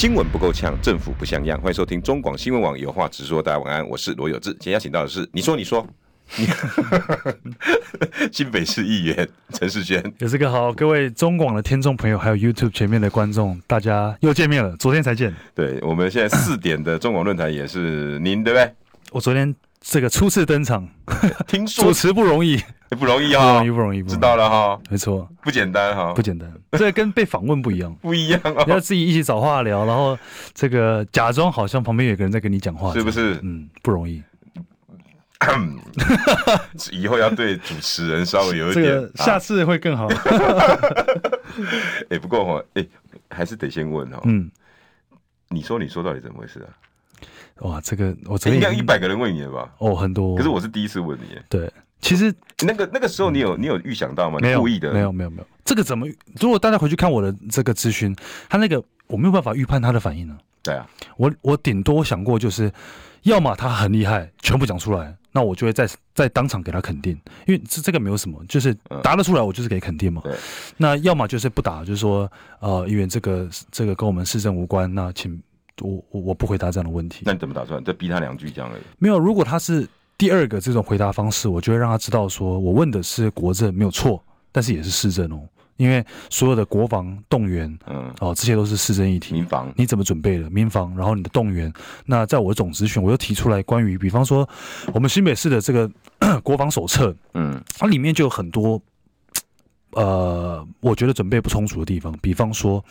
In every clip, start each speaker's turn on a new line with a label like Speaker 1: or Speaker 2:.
Speaker 1: 新闻不够呛，政府不像样。欢迎收听中广新闻网有话直说。大家晚安，我是罗有志。今天邀请到的是，你说，你说，新北市议员陈世轩。
Speaker 2: 也是个好，各位中广的听众朋友，还有 YouTube 前面的观众，大家又见面了。昨天才见。
Speaker 1: 对，我们现在四点的中广论坛也是您，对不对？
Speaker 2: 我昨天这个初次登场，
Speaker 1: 听说。
Speaker 2: 主持不容易。
Speaker 1: 不容易啊，
Speaker 2: 不容易，不容易，
Speaker 1: 知道了哈，
Speaker 2: 没错，
Speaker 1: 不简单哈，
Speaker 2: 不简单，这跟被访问不一样，
Speaker 1: 不一样啊，
Speaker 2: 要自己一起找话聊，然后这个假装好像旁边有个人在跟你讲话，
Speaker 1: 是不是？
Speaker 2: 嗯，不容易。
Speaker 1: 以后要对主持人稍微有一点，
Speaker 2: 这个下次会更好。
Speaker 1: 哎，不过哈，哎，还是得先问哦，嗯，你说，你说到底怎么回事啊？
Speaker 2: 哇，这个我
Speaker 1: 应该一百个人问你了吧？
Speaker 2: 哦，很多，
Speaker 1: 可是我是第一次问你，
Speaker 2: 对。其实
Speaker 1: 那个那个时候，你有你有预想到吗？
Speaker 2: 没有，
Speaker 1: 故意的？
Speaker 2: 没有，没有，没有。这个怎么？如果大家回去看我的这个资讯，他那个我没有办法预判他的反应呢。
Speaker 1: 对啊，
Speaker 2: 我我顶多想过就是，要么他很厉害，全部讲出来，那我就会在在当场给他肯定，因为这这个没有什么，就是答得出来，我就是给肯定嘛。对。那要么就是不答，就是说，呃，因为这个这个跟我们市政无关，那请我我我不回答这样的问题。
Speaker 1: 那你怎么打算？再逼他两句这样而已。
Speaker 2: 没有，如果他是。第二个这种回答方式，我就会让他知道，说我问的是国政没有错，但是也是市政哦，因为所有的国防动员，嗯，哦，这些都是市政议题。
Speaker 1: 民防
Speaker 2: 你怎么准备的？民防，然后你的动员，那在我的总咨询，我又提出来关于，比方说我们新北市的这个 国防手册，嗯，它里面就有很多，呃，我觉得准备不充足的地方，比方说，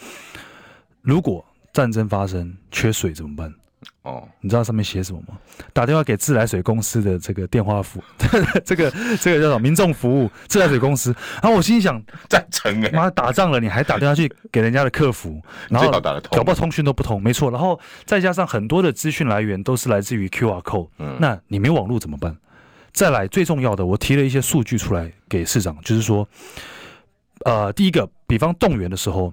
Speaker 2: 如果战争发生缺水怎么办？哦，你知道上面写什么吗？打电话给自来水公司的这个电话服，这个这个叫什么？民众服务自来水公司。然后我心想，
Speaker 1: 赞成哎，
Speaker 2: 妈打仗了，你还打电话去给人家的客服，然后搞不好通讯都不通，没错。然后再加上很多的资讯来源都是来自于 QR code，嗯，那你没网络怎么办？再来最重要的，我提了一些数据出来给市长，就是说，呃，第一个，比方动员的时候，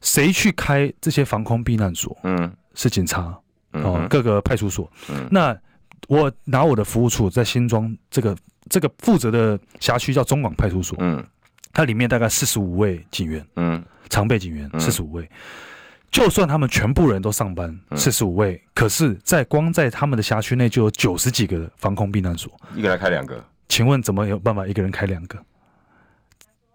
Speaker 2: 谁去开这些防空避难所？嗯，是警察。哦，各个派出所。嗯，那我拿我的服务处在新庄这个这个负责的辖区叫中广派出所。嗯，它里面大概四十五位警员。嗯，常备警员四十五位，就算他们全部人都上班，四十五位，可是，在光在他们的辖区内就有九十几个防空避难所，
Speaker 1: 一个人开两个。
Speaker 2: 请问怎么有办法一个人开两个？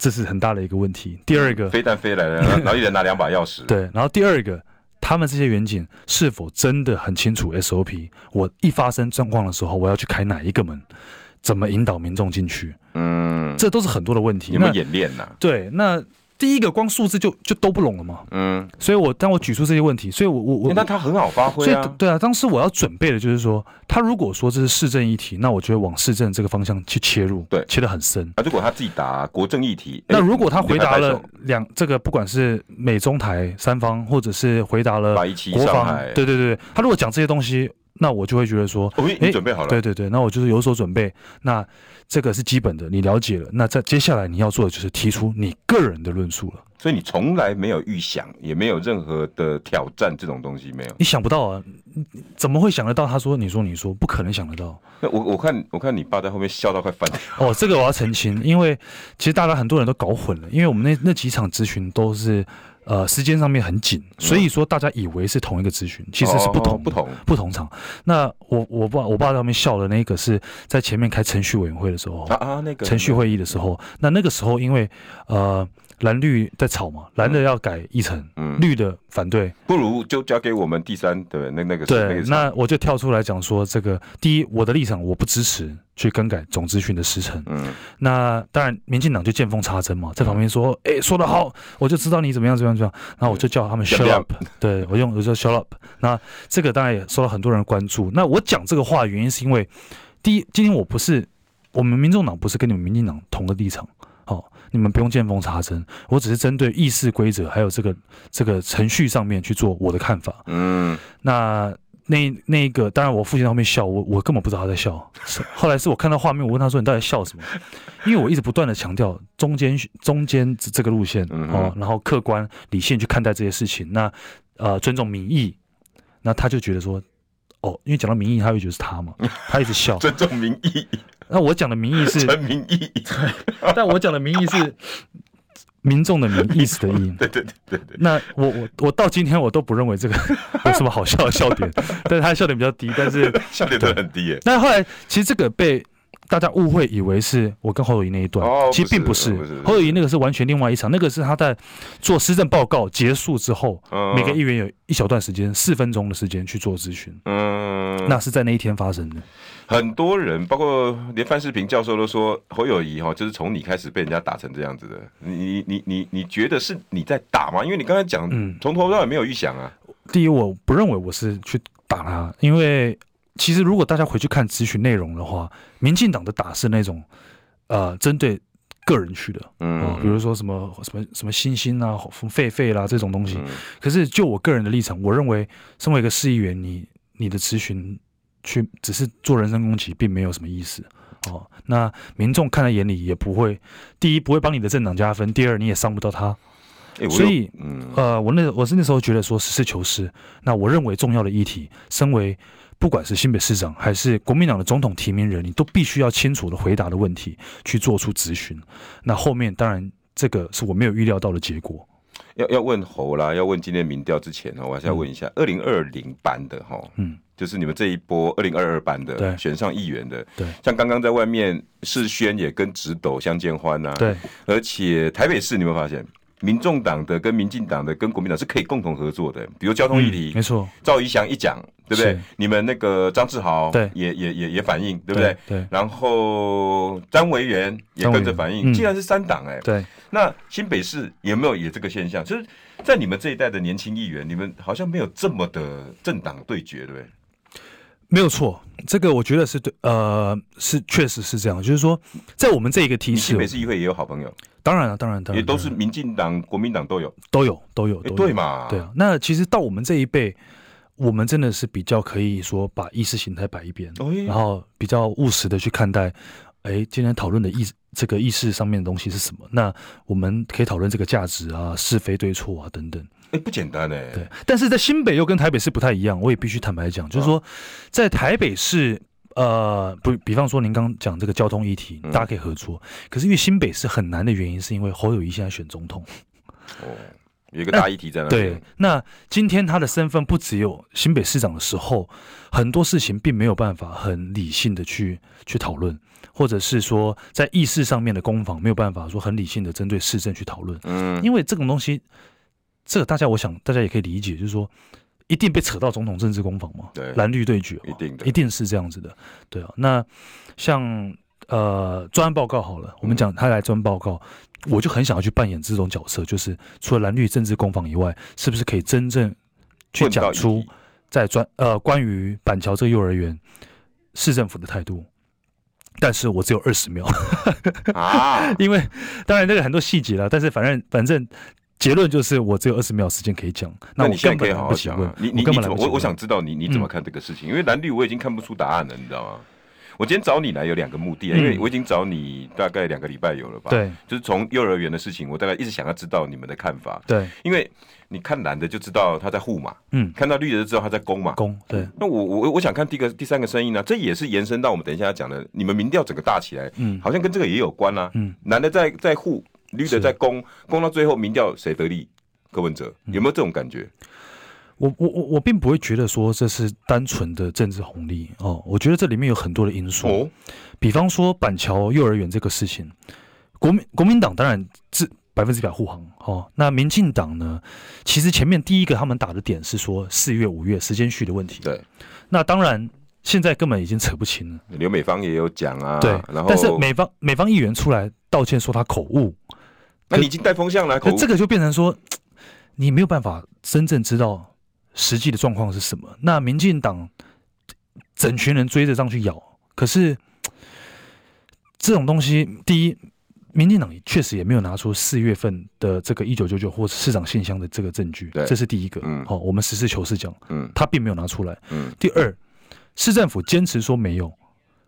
Speaker 2: 这是很大的一个问题。第二个，
Speaker 1: 飞弹飞来了，然后一人拿两把钥匙。
Speaker 2: 对，然后第二个。他们这些员警是否真的很清楚 SOP？我一发生状况的时候，我要去开哪一个门？怎么引导民众进去？嗯，这都是很多的问题。
Speaker 1: 有没有演练呢？
Speaker 2: 对，那。第一个光数字就就都不拢了嘛，嗯，所以我当我举出这些问题，所以我我我，
Speaker 1: 那他很好发挥啊，
Speaker 2: 所以对啊，当时我要准备的就是说，他如果说这是市政议题，那我就会往市政这个方向去切入，对，切得很深。
Speaker 1: 啊，如果他自己答国政议题，
Speaker 2: 那如果他回答了两这个，不管是美中台三方，或者是回答了国防，对对对，他如果讲这些东西。那我就会觉得说，
Speaker 1: 哎，你准备好了？
Speaker 2: 对对对，那我就是有所准备。那这个是基本的，你了解了。那在接下来你要做的就是提出你个人的论述了。
Speaker 1: 所以你从来没有预想，也没有任何的挑战这种东西，没有。
Speaker 2: 你想不到啊？怎么会想得到？他说：“你说，你说，不可能想得到。”
Speaker 1: 那我我看我看你爸在后面笑到快翻。
Speaker 2: 哦，这个我要澄清，因为其实大家很多人都搞混了，因为我们那那几场咨询都是。呃，时间上面很紧，所以说大家以为是同一个咨询，其实是不同、哦、不同不同场。那我我爸我爸在那边笑的那个是在前面开程序委员会的时候啊啊，那个程序会议的时候，那那个时候因为呃。蓝绿在吵嘛，蓝的要改议程，嗯，绿的反对，
Speaker 1: 不如就交给我们第三的那那个
Speaker 2: 对，
Speaker 1: 那
Speaker 2: 我就跳出来讲说，这个第一，我的立场我不支持去更改总质询的时程，嗯，那当然民进党就见缝插针嘛，在旁边说，哎，说得好，我就知道你怎么样怎么样怎么样，然后我就叫他们 shut up，对我用我就 shut up，那这个当然也受到很多人关注。那我讲这个话的原因是因为，第一，今天我不是我们民众党不是跟你们民进党同个立场。好，你们不用见缝插针，我只是针对议事规则还有这个这个程序上面去做我的看法。嗯，那那那个，当然我父亲在后面笑，我我根本不知道他在笑。后来是我看到画面，我问他说：“你到底笑什么？” 因为我一直不断的强调中间中间这个路线哦，然后客观理性去看待这些事情。那呃，尊重民意，那他就觉得说，哦，因为讲到民意，他会觉得是他嘛，他一直笑。
Speaker 1: 尊重民意。
Speaker 2: 那我讲的民意是
Speaker 1: 陈民意，
Speaker 2: 对，但我讲的民意是。民众的民，意思的意。
Speaker 1: 对对对对。
Speaker 2: 那我我我到今天我都不认为这个 有什么好笑的笑点，但是他笑点比较低，但是
Speaker 1: 笑点都很低耶。
Speaker 2: 那后来其实这个被大家误会以为是我跟侯友宜那一段，哦、其实并不是。侯友宜那个是完全另外一场，那个是他在做施政报告结束之后，嗯、每个议员有一小段时间四分钟的时间去做咨询。嗯，那是在那一天发生的。
Speaker 1: 很多人，包括连范世平教授都说，侯友宜哈，就是从你开始被人家打成这样子的。你你你你觉得是你在打吗？因为你刚才讲，嗯，从头到尾没有预想啊。
Speaker 2: 第一，我不认为我是去打他，因为其实如果大家回去看咨询内容的话，民进党的打是那种呃针对个人去的，嗯，比如说什么什么什么星星啊、狒狒啦这种东西。嗯、可是就我个人的立场，我认为身为一个市议员，你你的咨询。去只是做人身攻击，并没有什么意思哦。那民众看在眼里，也不会第一不会帮你的政党加分，第二你也伤不到他。欸、所以，嗯、呃，我那我是那时候觉得说实事求是。那我认为重要的议题，身为不管是新北市长还是国民党的总统提名人，你都必须要清楚的回答的问题去做出质询。那后面当然这个是我没有预料到的结果。
Speaker 1: 要要问侯啦，要问今天民调之前呢，我还是要问一下二零二零班的哈，嗯。就是你们这一波二零二二班的选上议员的，对，像刚刚在外面世轩也跟直斗相见欢呐，对，而且台北市你有没有发现，民众党的跟民进党的跟国民党是可以共同合作的，比如交通议题，
Speaker 2: 没错，
Speaker 1: 赵怡翔一讲，对不对？你们那个张志豪，对，也也也也反应，对不对？对，然后张维元也跟着反应，既然是三党，哎，对，那新北市有没有也这个现象？就是在你们这一代的年轻议员，你们好像没有这么的政党对决，对不对？
Speaker 2: 没有错，这个我觉得是对，呃，是确实是这样，就是说，在我们这一个体系，
Speaker 1: 新北市议会也有好朋友，
Speaker 2: 当然了，当然，当然，
Speaker 1: 也都是民进党、国民党都有，
Speaker 2: 都有，都有，
Speaker 1: 对嘛？
Speaker 2: 对啊。那其实到我们这一辈，我们真的是比较可以说把意识形态摆一边，然后比较务实的去看待，哎，今天讨论的意这个意识上面的东西是什么？那我们可以讨论这个价值啊、是非对错啊等等。
Speaker 1: 哎，不简单哎。
Speaker 2: 对，但是在新北又跟台北市不太一样，我也必须坦白讲，就是说，在台北市，呃，不，比方说您刚刚讲这个交通议题，大家可以合作。可是因为新北市很难的原因，是因为侯友谊现在选总统。
Speaker 1: 哦，有一个大议题在那。
Speaker 2: 对，那今天他的身份不只有新北市长的时候，很多事情并没有办法很理性的去去讨论，或者是说在议事上面的攻防没有办法说很理性的针对市政去讨论。嗯，因为这种东西。这个大家，我想大家也可以理解，就是说，一定被扯到总统政治攻防嘛，对，蓝绿对决，一定的，一定是这样子的，对啊。那像呃专案报告好了，嗯、我们讲他来专案报告，我就很想要去扮演这种角色，就是除了蓝绿政治攻防以外，是不是可以真正去讲出在专呃关于板桥这个幼儿园市政府的态度？但是我只有二十秒啊，因为当然这个很多细节了，但是反正反正。结论就是我只有二十秒时间可以讲，那你现在可以好好讲啊。你你你我我想知道你你怎么看这个事情？因为蓝绿我已经看不出答案了，你知道吗？我今天找你来有两个目的，因为我已经找你大概两个礼拜有了吧？对，就是从幼儿园的事情，我大概一直想要知道你们的看法。对，因为你看蓝的就知道他在护嘛，嗯，看到绿的就知道他在攻嘛，攻。对，那我我我想看第一个第三个声音呢，这也是延伸到我们等一下要讲的，你们民调整个大起来，嗯，好像跟这个也有关啊，嗯，蓝的在在护。绿的在攻，攻到最后民调谁得利？柯文哲有没有这种感觉？我我我我并不会觉得说这是单纯的政治红利哦，我觉得这里面有很多的因素。哦，比方说板桥幼儿园这个事情，国民国民党当然是百分之百护航哦。那民进党呢？其实前面第一个他们打的点是说四月五月时间序的问题。对，那当然现在根本已经扯不清了。
Speaker 1: 刘美芳也有讲啊，
Speaker 2: 对，然后但是美方美方议员出来道歉说他口误。
Speaker 1: 那你已经带风向了，
Speaker 2: 可这个就变成说，你没有办法真正知道实际的状况是什么。那民进党整群人追着上去咬，可是这种东西，第一民进党确实也没有拿出四月份的这个一九九九或市长信箱的这个证据，这是第一个。嗯，好，我们实事求是讲，嗯，他并没有拿出来。嗯，第二，市政府坚持说没有，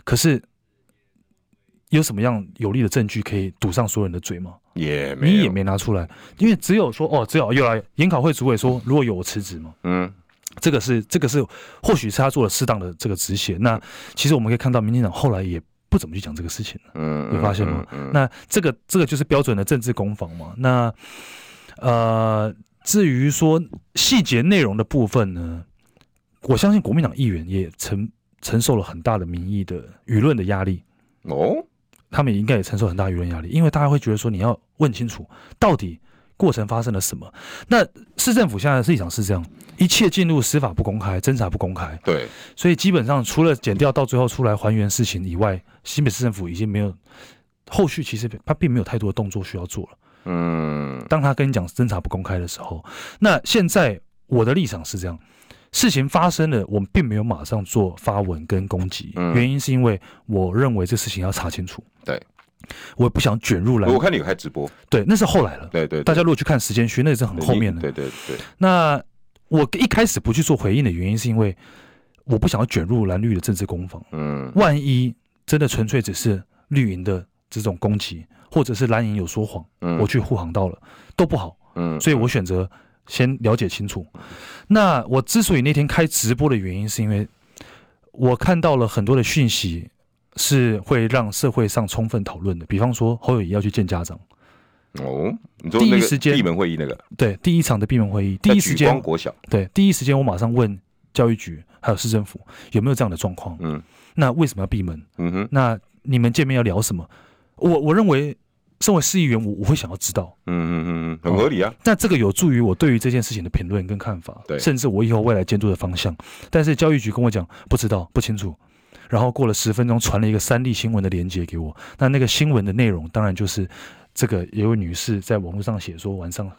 Speaker 2: 可是有什么样有力的证据可以堵上所有人的嘴吗？
Speaker 3: 也
Speaker 2: 没，你也没拿出来，因为只有说哦，只有又来研考会主委说，如果有我辞职嘛。嗯，这个是这个是或许是他做了适当的这个止血。那其实我们可以看到，民进党后来也。不怎么去讲这个事情了，嗯，有发现吗？嗯嗯嗯、那这个这个就是标准的政治攻防嘛。那呃，至于说细节内容的部分呢，我相信国民党议员也承承受了很大的民意的舆论的压力哦，他们应该也承受很大舆论压力，因为大家会觉得说你要问清楚到底。过程发生了什么？那市政府现在的立场是这样：一切进入司法不公开，侦查不公开。
Speaker 3: 对，所
Speaker 2: 以基本上除了减掉到最后出来还原事情以外，新北市政府已经没有后续，其实他并没有太多的动作需要做了。嗯，当他跟你讲侦查不公开的时候，那现在我的立场是这样：事情发生了，我们并没有马上做发文跟攻击，原因是因为我认为这事情要查清楚。
Speaker 3: 对。
Speaker 2: 我也不想卷入来。
Speaker 3: 我看你有开直播，
Speaker 2: 对，那是后来了。
Speaker 3: 对对，对，
Speaker 2: 大家如果去看时间序，那是很后面的。
Speaker 3: 对对对。
Speaker 2: 那我一开始不去做回应的原因，是因为我不想要卷入蓝绿的政治攻防。嗯。万一真的纯粹只是绿营的这种攻击，或者是蓝营有说谎，嗯，我去护航到了都不好。嗯。所以我选择先了解清楚。那我之所以那天开直播的原因，是因为我看到了很多的讯息。是会让社会上充分讨论的，比方说侯友谊要去见家长，
Speaker 3: 哦，你说第一时间闭门会议那个，
Speaker 2: 对，第一场的闭门会议，第一时间国小，对，第一时间我马上问教育局还有市政府有没有这样的状况，嗯，那为什么要闭门？嗯哼，那你们见面要聊什么？我我认为身为市议员，我我会想要知道，
Speaker 3: 嗯嗯嗯嗯，很合理啊。
Speaker 2: 那这个有助于我对于这件事情的评论跟看法，对，甚至我以后未来监督的方向。但是教育局跟我讲不知道不清楚。然后过了十分钟，传了一个三立新闻的链接给我。那那个新闻的内容，当然就是这个有位女士在网络上写说，晚上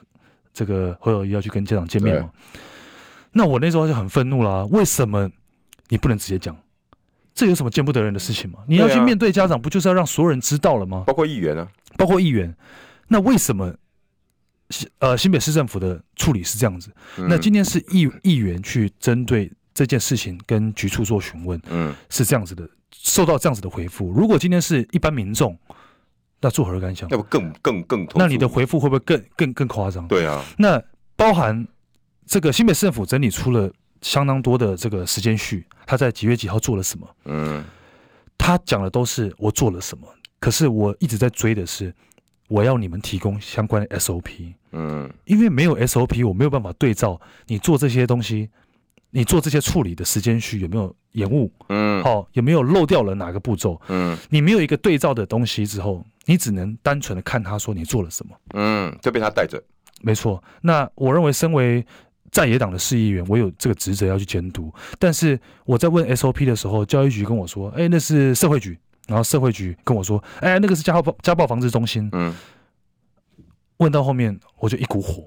Speaker 2: 这个侯友宜要去跟家长见面嘛。那我那时候就很愤怒啦，为什么你不能直接讲？这有什么见不得人的事情吗？你要去面对家长，不就是要让所有人知道了吗？
Speaker 3: 包括议员啊，
Speaker 2: 包括议员。那为什么新呃新北市政府的处理是这样子？那今天是议议员去针对。这件事情跟局处做询问，嗯，是这样子的，受到这样子的回复。如果今天是一般民众，那作何感想？
Speaker 3: 要不更更更？
Speaker 2: 那你的回复会不会更更更夸张？
Speaker 3: 对啊。
Speaker 2: 那包含这个新北市政府整理出了相当多的这个时间序，他在几月几号做了什么？嗯，他讲的都是我做了什么，可是我一直在追的是我要你们提供相关的 SOP。嗯，因为没有 SOP，我没有办法对照你做这些东西。你做这些处理的时间序有没有延误？嗯，好、哦，有没有漏掉了哪个步骤？嗯，你没有一个对照的东西之后，你只能单纯的看他说你做了什么。
Speaker 3: 嗯，就被他带着。
Speaker 2: 没错。那我认为，身为在野党的市议员，我有这个职责要去监督。但是我在问 SOP 的时候，教育局跟我说：“哎，那是社会局。”然后社会局跟我说：“哎，那个是家暴家暴防治中心。”嗯。问到后面，我就一股火，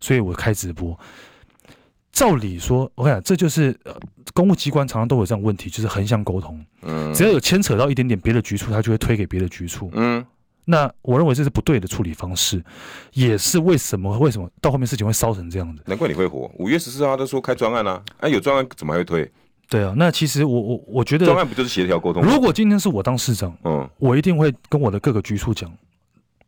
Speaker 2: 所以我开直播。照理说，我看这就是呃，公务机关常常都有这样问题，就是横向沟通。嗯，只要有牵扯到一点点别的局处，他就会推给别的局处。嗯，那我认为这是不对的处理方式，也是为什么为什么到后面事情会烧成这样子？
Speaker 3: 难怪你会火。五月十四号都说开专案啊，哎、啊，有专案怎么还会推？
Speaker 2: 对啊，那其实我我我觉得
Speaker 3: 专案不就是协调沟通？
Speaker 2: 如果今天是我当市长，嗯，我一定会跟我的各个局处讲，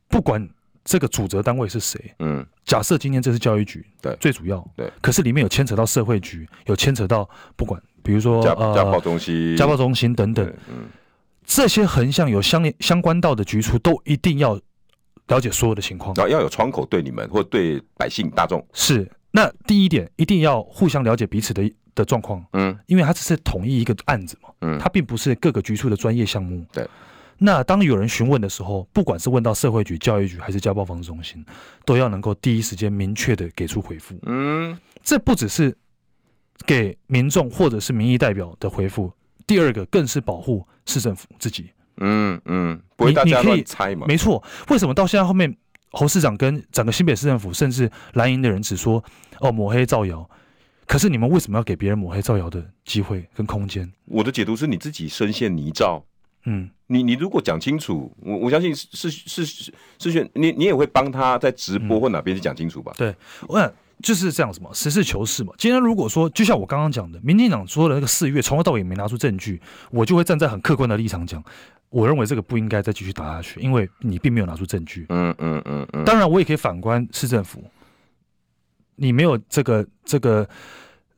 Speaker 2: 不管。这个主责单位是谁？嗯，假设今天这是教育局，对，最主要，对。可是里面有牵扯到社会局，有牵扯到不管，比如说
Speaker 3: 家家暴中心、
Speaker 2: 家暴中心等等，嗯，这些横向有相连相关到的局处，都一定要了解所有的情况，
Speaker 3: 要要有窗口对你们或对百姓大众。
Speaker 2: 是。那第一点，一定要互相了解彼此的的状况，嗯，因为它只是统一一个案子嘛，嗯，它并不是各个局处的专业项目，
Speaker 3: 对。
Speaker 2: 那当有人询问的时候，不管是问到社会局、教育局还是家暴防治中心，都要能够第一时间明确的给出回复。嗯，这不只是给民众或者是民意代表的回复，第二个更是保护市政府自己。
Speaker 3: 嗯嗯，不会大家乱猜嘛？
Speaker 2: 没错。为什么到现在后面侯市长跟整个新北市政府，甚至蓝营的人只说哦抹黑造谣，可是你们为什么要给别人抹黑造谣的机会跟空间？
Speaker 3: 我的解读是你自己深陷泥沼。
Speaker 1: 嗯，你你如果讲清楚，我我相信是是是是选你你也会帮他在直播或哪边去讲清楚吧？
Speaker 2: 嗯、对，我想就是这样子嘛，实事求是嘛。今天如果说就像我刚刚讲的，民进党说的那个四月从头到尾没拿出证据，我就会站在很客观的立场讲，我认为这个不应该再继续打下去，因为你并没有拿出证据。嗯嗯嗯嗯。当然，我也可以反观市政府，你没有这个这个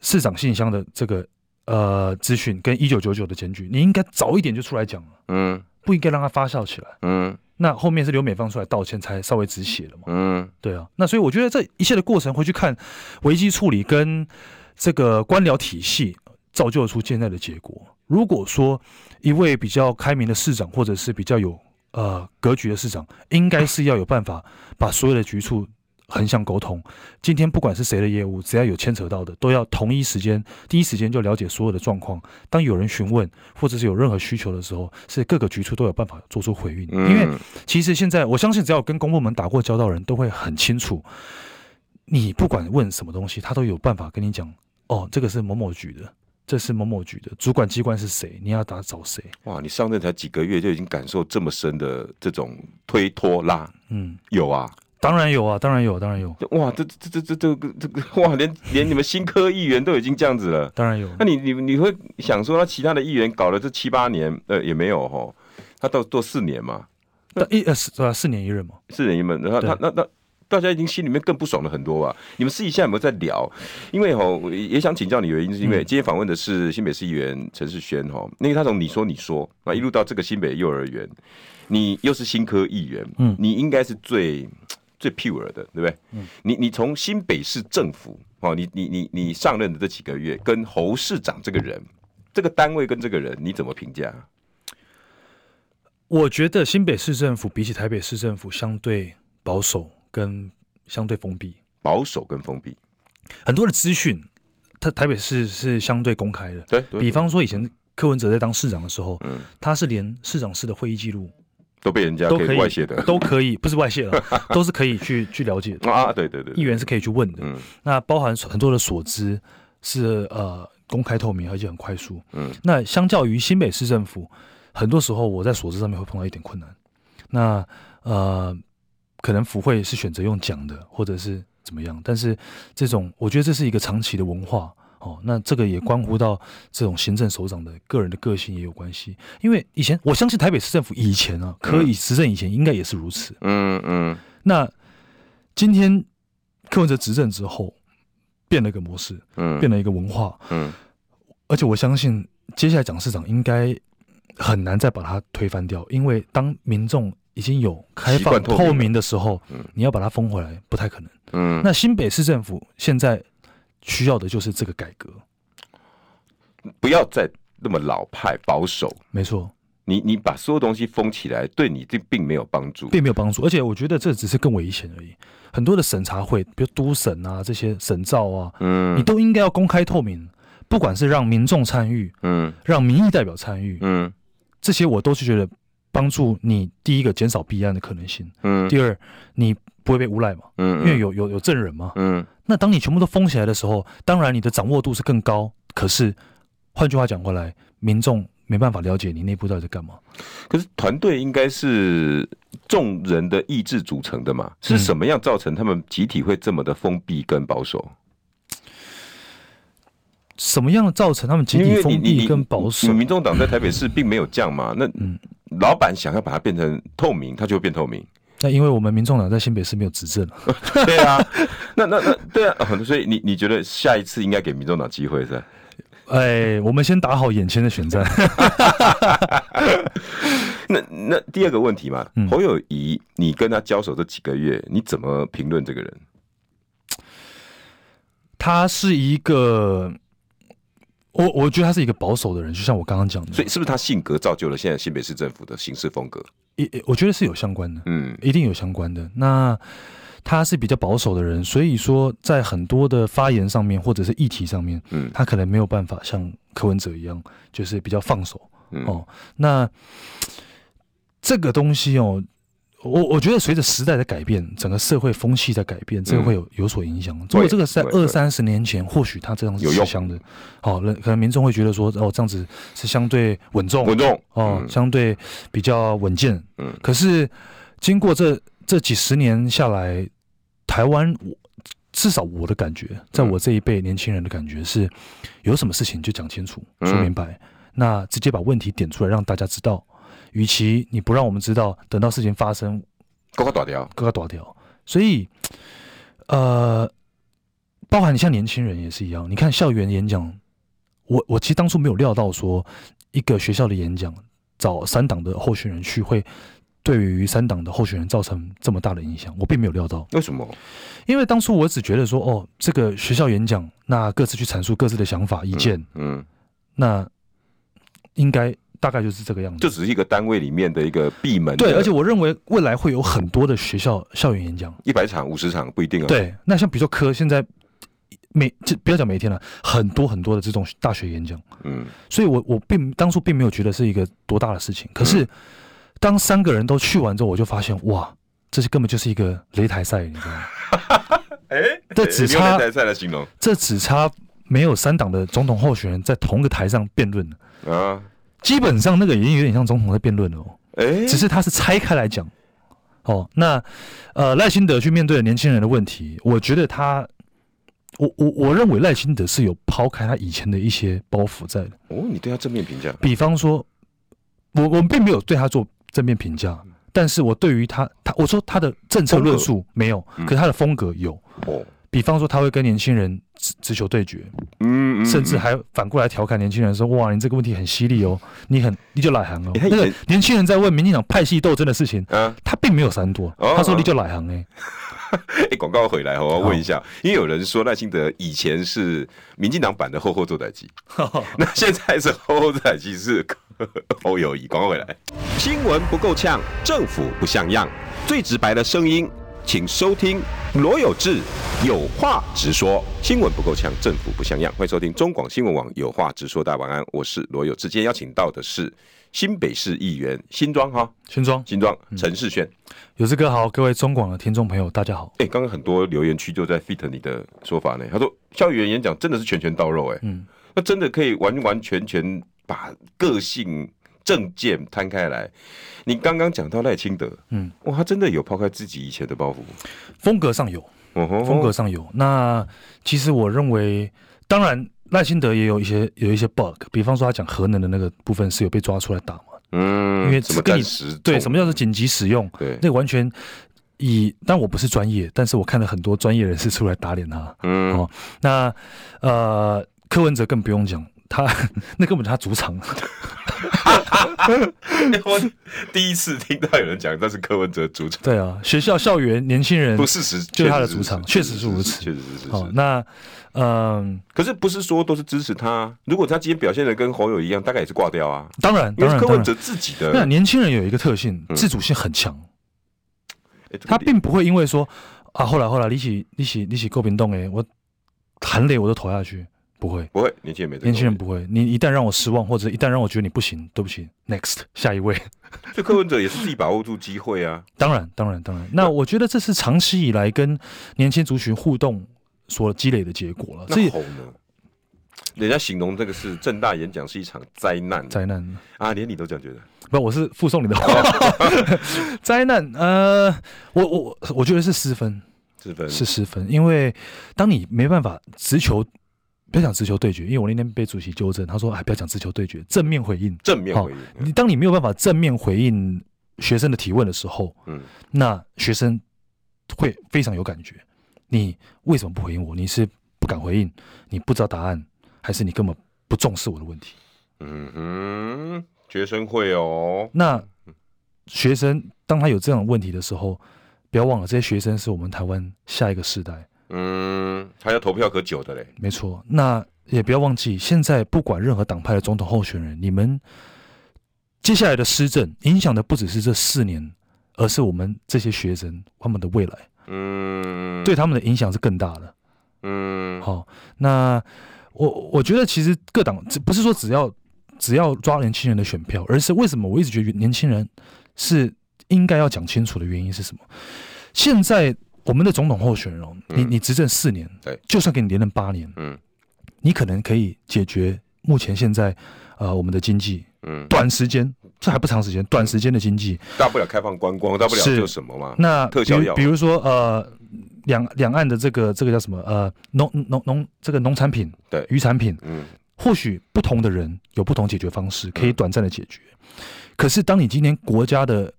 Speaker 2: 市长信箱的这个。呃，资讯跟一九九九的检举，你应该早一点就出来讲了，嗯，不应该让它发酵起来，嗯，那后面是刘美芳出来道歉才稍微止血了嘛，嗯，对啊，那所以我觉得这一切的过程回去看危机处理跟这个官僚体系造就出现在的结果。如果说一位比较开明的市长，或者是比较有呃格局的市长，应该是要有办法把所有的局处。横向沟通，今天不管是谁的业务，只要有牵扯到的，都要同一时间、第一时间就了解所有的状况。当有人询问或者是有任何需求的时候，是各个局处都有办法做出回应。因为其实现在我相信，只要跟公部门打过交道的人都会很清楚，你不管问什么东西，他都有办法跟你讲。哦，这个是某某局的，这是某某局的主管机关是谁？你要打找谁？
Speaker 1: 哇，你上任才几个月就已经感受这么深的这种推拖拉？嗯，有啊。
Speaker 2: 当然有啊，当然有，当然有。
Speaker 1: 哇，这这这这这个这个哇，连连你们新科议员都已经这样子了。
Speaker 2: 当然有。
Speaker 1: 那你你你会想说，他其他的议员搞了这七八年，呃，也没有哈，他到做四年嘛？
Speaker 2: 那一呃四啊四年一任嘛？
Speaker 1: 四年一任，然后他那那大家已经心里面更不爽了很多吧？你们私底下有没有在聊？因为哈，也想请教你原因，是因为今天访问的是新北市议员陈世轩哈，那个他从你说你说啊一路到这个新北幼儿园，你又是新科议员，嗯，你应该是最。最 pure 的，对不对？嗯，你你从新北市政府哦，你你你你上任的这几个月，跟侯市长这个人，这个单位跟这个人，你怎么评价？
Speaker 2: 我觉得新北市政府比起台北市政府相对保守跟相对封闭，
Speaker 1: 保守跟封闭，
Speaker 2: 很多的资讯，他台北市是相对公开的。
Speaker 1: 对，对，
Speaker 2: 比方说以前柯文哲在当市长的时候，嗯，他是连市长室的会议记录。
Speaker 1: 都被人家可以外泄的，
Speaker 2: 都可以，不是外泄了，都是可以去去了解的
Speaker 1: 啊。对对对，
Speaker 2: 议员是可以去问的。嗯，那包含很多的所知是呃公开透明，而且很快速。嗯，那相较于新北市政府，很多时候我在所知上面会碰到一点困难。那呃，可能府会是选择用讲的，或者是怎么样，但是这种我觉得这是一个长期的文化。哦，那这个也关乎到这种行政首长的个人的个性也有关系，因为以前我相信台北市政府以前啊，可以执政以前应该也是如此。嗯嗯。那今天柯文哲执政之后，变了一个模式，嗯，变了一个文化，嗯。而且我相信接下来蒋市长应该很难再把它推翻掉，因为当民众已经有开放透明的时候，你要把它封回来不太可能。嗯。那新北市政府现在。需要的就是这个改革，
Speaker 1: 不要再那么老派保守。
Speaker 2: 没错，
Speaker 1: 你你把所有东西封起来，对你这并没有帮助，
Speaker 2: 并没有帮助。而且我觉得这只是更危险而已。很多的审查会，比如都审啊这些审造啊，嗯，你都应该要公开透明，不管是让民众参与，嗯，让民意代表参与，嗯，这些我都是觉得帮助你。第一个减少弊案的可能性，嗯，第二你不会被诬赖嘛，嗯，因为有有有证人嘛，嗯。那当你全部都封起来的时候，当然你的掌握度是更高。可是，换句话讲过来，民众没办法了解你内部到底在干嘛。
Speaker 1: 可是团队应该是众人的意志组成的嘛？是什么样造成他们集体会这么的封闭跟保守？
Speaker 2: 嗯、什么样造成他们集体封闭跟保守？
Speaker 1: 民众党在台北市 并没有降嘛？那老板想要把它变成透明，它就会变透明。
Speaker 2: 那因为我们民众党在新北市没有执政，
Speaker 1: 对啊，那那那对啊，所以你你觉得下一次应该给民众党机会是吧？
Speaker 2: 哎，我们先打好眼前的选战。
Speaker 1: 那那第二个问题嘛，嗯、侯友谊，你跟他交手这几个月，你怎么评论这个人？
Speaker 2: 他是一个。我我觉得他是一个保守的人，就像我刚刚讲的，
Speaker 1: 所以是不是他性格造就了现在新北市政府的行事风格？
Speaker 2: 也我觉得是有相关的，嗯，一定有相关的。那他是比较保守的人，所以说在很多的发言上面或者是议题上面，嗯，他可能没有办法像柯文哲一样，就是比较放手，嗯、哦。那这个东西哦，我我觉得随着时代的改变，整个社会风气在改变，这个会有有所影响。如果这个是在二三十年前，或许他这样是吃香的，好，那可能民众会觉得说，哦，这样子是相对稳重，
Speaker 3: 稳重
Speaker 2: 哦，相对比较稳健。嗯，可是经过这这几十年下来，台湾我至少我的感觉，在我这一辈年轻人的感觉是，有什么事情就讲清楚，说明白，那直接把问题点出来，让大家知道。与其你不让我们知道，等到事情发生，
Speaker 3: 各个打掉，
Speaker 2: 各个打掉。所以，呃，包含你像年轻人也是一样。你看校园演讲，我我其实当初没有料到说，一个学校的演讲找三党的候选人去，会对于三党的候选人造成这么大的影响。我并没有料到。
Speaker 3: 为什么？
Speaker 2: 因为当初我只觉得说，哦，这个学校演讲，那各自去阐述各自的想法、意见，嗯，嗯那应该。大概就是这个样子，
Speaker 3: 就只是一个单位里面的一个闭门。
Speaker 2: 对，而且我认为未来会有很多的学校校园演讲，
Speaker 3: 一百场、五十场不一定啊。
Speaker 2: 对，那像比如说科现在每就不要讲每天了，很多很多的这种大学演讲，嗯，所以我我并当初并没有觉得是一个多大的事情。可是当三个人都去完之后，我就发现哇，这是根本就是一个擂台赛，你知道吗？哎，这只差擂
Speaker 3: 台赛来形容，
Speaker 2: 这只差没有三党的总统候选人在同一个台上辩论啊。基本上那个已经有点像总统在辩论了哦，哎，只是他是拆开来讲，哦，那呃赖清德去面对年轻人的问题，我觉得他，我我我认为赖清德是有抛开他以前的一些包袱在的。
Speaker 3: 哦，你对他正面评价？
Speaker 2: 比方说，我我们并没有对他做正面评价，但是我对于他，他我说他的政策论述没有，可是他的风格有。哦。比方说，他会跟年轻人直直球对决，嗯，甚至还反过来调侃年轻人说：“哇，你这个问题很犀利哦，你很你就来行哦。”那个年轻人在问民进党派系斗争的事情，他并没有闪躲，他说：“你就来行哎。”
Speaker 3: 哎，广告回来，我要问一下，因为有人说赖清德以前是民进党版的厚厚作代志，那现在是厚厚作代机是 侯友谊。广告回来，
Speaker 1: 新闻不够呛，政府不像样，最直白的声音。请收听罗有志有话直说，新闻不够呛，政府不像样。欢迎收听中广新闻网有话直说，大家晚安，我是罗有志。今天邀请到的是新北市议员新庄哈，
Speaker 2: 新庄
Speaker 1: 新庄陈世轩，
Speaker 2: 有志哥好，各位中广的听众朋友大家好。
Speaker 3: 哎，刚刚很多留言区就在 fit 你的说法呢，他说校园演讲真的是拳拳到肉，哎，嗯，那真的可以完完全全把个性。政见摊开来，你刚刚讲到赖清德，嗯，哇，他真的有抛开自己以前的包袱，
Speaker 2: 风格上有，风格上有。那其实我认为，当然赖清德也有一些有一些 bug，比方说他讲核能的那个部分是有被抓出来打嘛，
Speaker 3: 嗯，
Speaker 2: 因为
Speaker 3: 什么跟你
Speaker 2: 对什么叫做紧急使用，对，那个完全以，但我不是专业，但是我看了很多专业人士出来打脸他，嗯，哦，那呃，柯文哲更不用讲。他 那根本他主场，
Speaker 3: 我第一次听到有人讲那是柯文哲主场。
Speaker 2: 对啊，学校校园年轻人
Speaker 3: 不事实，
Speaker 2: 就是他的主场，确实是如此，
Speaker 3: 确实是。
Speaker 2: 好，那嗯，
Speaker 3: 可是不是说都是支持他？如果他今天表现的跟侯友一样，大概也是挂掉啊。
Speaker 2: 当然，当然，
Speaker 3: 柯文哲自己的。
Speaker 2: 那年轻人有一个特性，自主性很强。他并不会因为说啊，后来后来，你起你起你起够冰冻哎，我含泪我都投下去。不会，
Speaker 3: 不会，年轻人没。
Speaker 2: 年轻人不会。你一旦让我失望，或者一旦让我觉得你不行，对不起，next，下一位。
Speaker 3: 这柯文哲也是自己把握住机会啊。
Speaker 2: 当然，当然，当然。那我觉得这是长期以来跟年轻族群互动所积累的结果了。
Speaker 3: 那红呢？人家形容这个是正大演讲是一场灾难，
Speaker 2: 灾难
Speaker 3: 啊，连你都这样觉得？
Speaker 2: 不，我是附送你的话。灾难，呃，我我我觉得是失分，
Speaker 3: 失分
Speaker 2: 是失分，因为当你没办法直球。不要讲直球对决，因为我那天被主席纠正，他说：“哎，不要讲直球对决，正面回应，
Speaker 3: 正面回应。
Speaker 2: 你当你没有办法正面回应学生的提问的时候，嗯，那学生会非常有感觉。你为什么不回应我？你是不敢回应，你不知道答案，还是你根本不重视我的问题？
Speaker 3: 嗯哼，学生会哦。
Speaker 2: 那学生当他有这样的问题的时候，不要忘了，这些学生是我们台湾下一个世代。”
Speaker 3: 嗯，他要投票可久的嘞。
Speaker 2: 没错，那也不要忘记，现在不管任何党派的总统候选人，你们接下来的施政影响的不只是这四年，而是我们这些学生他们的未来。嗯，对他们的影响是更大的。嗯，好，那我我觉得其实各党不是说只要只要抓年轻人的选票，而是为什么我一直觉得年轻人是应该要讲清楚的原因是什么？现在我们的总统候选人，你你执政四年，对，就算给你连任八年，嗯，你可能可以解决目前现在呃我们的经济，嗯，短时间这还不长时间，短时间的经济，
Speaker 1: 大不了开放观光，大不了就什么嘛？
Speaker 2: 那特效药，比如说呃两两岸的这个这个叫什么呃农农农这个农产品，对，渔产品，嗯，或许不同的人有不同解决方式，可以短暂的解决。可是当你今天国家的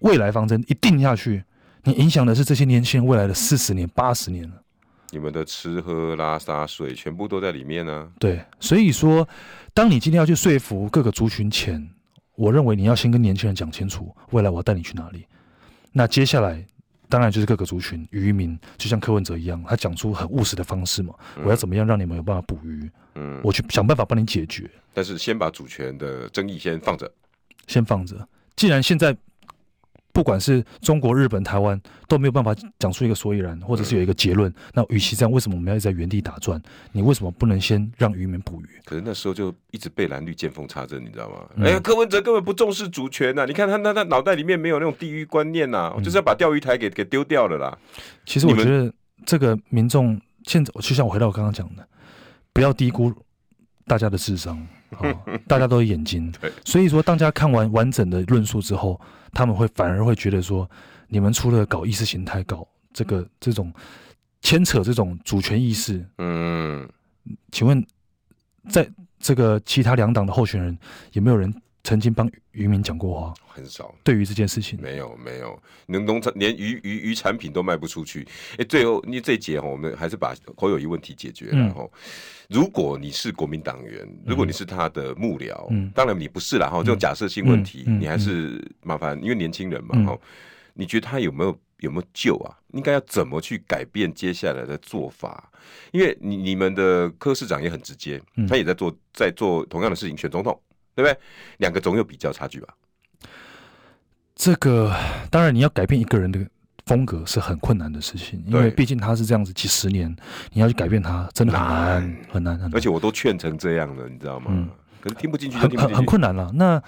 Speaker 2: 未来方针一定下去，你影响的是这些年轻人未来的四十年、八十年了。
Speaker 1: 你们的吃喝拉撒睡全部都在里面呢。
Speaker 2: 对，所以说，当你今天要去说服各个族群前，我认为你要先跟年轻人讲清楚，未来我要带你去哪里。那接下来，当然就是各个族群渔民，就像柯文哲一样，他讲出很务实的方式嘛。我要怎么样让你们有办法捕鱼？嗯，我去想办法帮你解决。
Speaker 1: 但是先把主权的争议先放着，
Speaker 2: 先放着。既然现在。不管是中国、日本、台湾都没有办法讲出一个所以然，或者是有一个结论。那与其这样，为什么我们要在原地打转？你为什么不能先让渔民捕鱼？
Speaker 1: 可是那时候就一直被蓝绿见缝插针，你知道吗？哎呀，柯文哲根本不重视主权呐！你看他他他脑袋里面没有那种地域观念呐，我就是要把钓鱼台给给丢掉了啦。
Speaker 2: 其实我觉得这个民众现在，就像我回到我刚刚讲的，不要低估大家的智商。大家都有眼睛，所以说，大家看完完整的论述之后，他们会反而会觉得说，你们除了搞意识形态，搞这个这种牵扯这种主权意识，嗯，请问，在这个其他两党的候选人，有没有人曾经帮渔民讲过话？
Speaker 1: 很少。
Speaker 2: 对于这件事情，
Speaker 1: 没有没有，农农产连鱼鱼鱼产品都卖不出去。哎，最后你这一节哈，我们还是把侯友宜问题解决，然后。如果你是国民党员，如果你是他的幕僚，嗯、当然你不是啦哈。这种假设性问题，嗯嗯嗯、你还是麻烦，因为年轻人嘛哈。嗯、你觉得他有没有有没有救啊？应该要怎么去改变接下来的做法？因为你你们的柯市长也很直接，他也在做在做同样的事情，选总统，对不对？两个总有比较差距吧？
Speaker 2: 这个当然你要改变一个人的。风格是很困难的事情，因为毕竟他是这样子几十年，你要去改变他，真的很难，很难，很难。而
Speaker 1: 且我都劝成这样了，你知道吗？嗯，可是听不进去，
Speaker 2: 很很很困难了。那